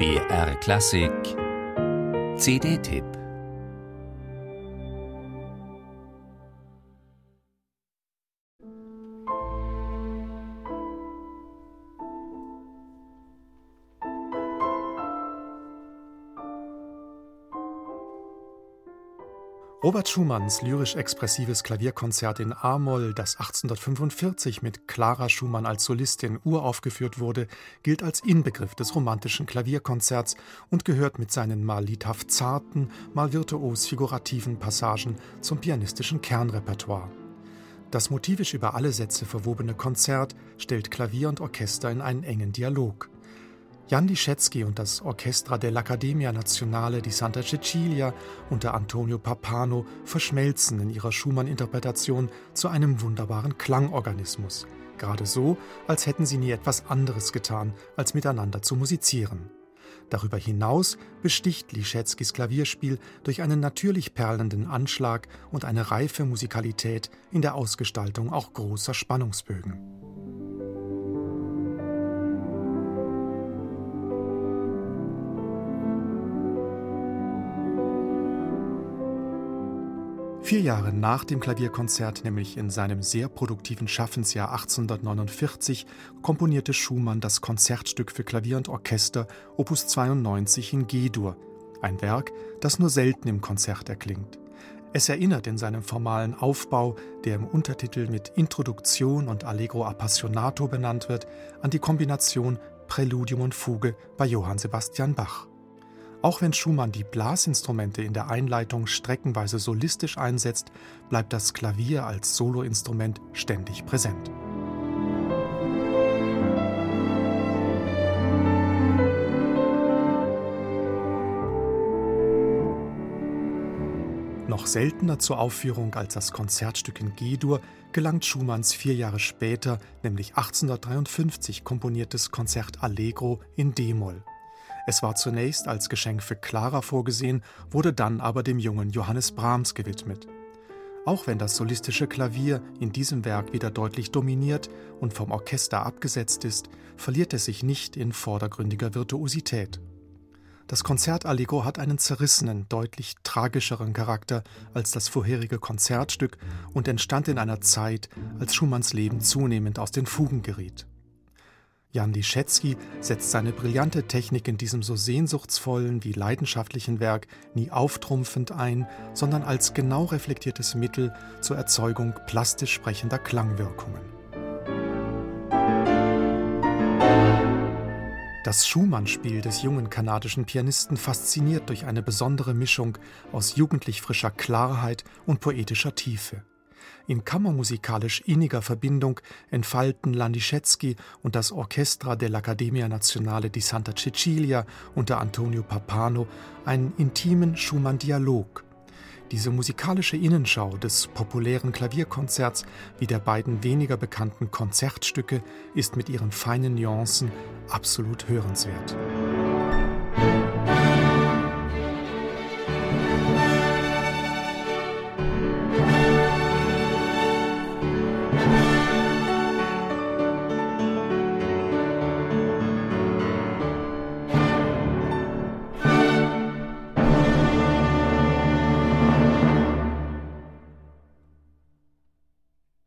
BR Klassik. CD-Tipp Robert Schumanns lyrisch-expressives Klavierkonzert in A-Moll, das 1845 mit Clara Schumann als Solistin uraufgeführt wurde, gilt als Inbegriff des romantischen Klavierkonzerts und gehört mit seinen mal liedhaft zarten, mal virtuos figurativen Passagen zum pianistischen Kernrepertoire. Das motivisch über alle Sätze verwobene Konzert stellt Klavier und Orchester in einen engen Dialog. Jan Liszewski und das Orchestra dell'Accademia Nazionale di Santa Cecilia unter Antonio Papano verschmelzen in ihrer Schumann-Interpretation zu einem wunderbaren Klangorganismus. Gerade so, als hätten sie nie etwas anderes getan, als miteinander zu musizieren. Darüber hinaus besticht Liszewskis Klavierspiel durch einen natürlich perlenden Anschlag und eine reife Musikalität in der Ausgestaltung auch großer Spannungsbögen. Vier Jahre nach dem Klavierkonzert, nämlich in seinem sehr produktiven Schaffensjahr 1849, komponierte Schumann das Konzertstück für Klavier und Orchester Opus 92 in G-Dur, ein Werk, das nur selten im Konzert erklingt. Es erinnert in seinem formalen Aufbau, der im Untertitel mit Introduktion und Allegro Appassionato benannt wird, an die Kombination Präludium und Fuge bei Johann Sebastian Bach. Auch wenn Schumann die Blasinstrumente in der Einleitung streckenweise solistisch einsetzt, bleibt das Klavier als Soloinstrument ständig präsent. Noch seltener zur Aufführung als das Konzertstück in G-Dur gelangt Schumanns vier Jahre später, nämlich 1853 komponiertes Konzert Allegro in D-Moll. Es war zunächst als Geschenk für Clara vorgesehen, wurde dann aber dem jungen Johannes Brahms gewidmet. Auch wenn das solistische Klavier in diesem Werk wieder deutlich dominiert und vom Orchester abgesetzt ist, verliert es sich nicht in vordergründiger Virtuosität. Das Konzert Allegro hat einen zerrissenen, deutlich tragischeren Charakter als das vorherige Konzertstück und entstand in einer Zeit, als Schumanns Leben zunehmend aus den Fugen geriet. Jan Liszewski setzt seine brillante Technik in diesem so sehnsuchtsvollen wie leidenschaftlichen Werk nie auftrumpfend ein, sondern als genau reflektiertes Mittel zur Erzeugung plastisch sprechender Klangwirkungen. Das Schumann-Spiel des jungen kanadischen Pianisten fasziniert durch eine besondere Mischung aus jugendlich frischer Klarheit und poetischer Tiefe. In kammermusikalisch inniger Verbindung entfalten Landischewski und das Orchestra dell'Accademia Nazionale di Santa Cecilia unter Antonio Papano einen intimen Schumann-Dialog. Diese musikalische Innenschau des populären Klavierkonzerts wie der beiden weniger bekannten Konzertstücke ist mit ihren feinen Nuancen absolut hörenswert.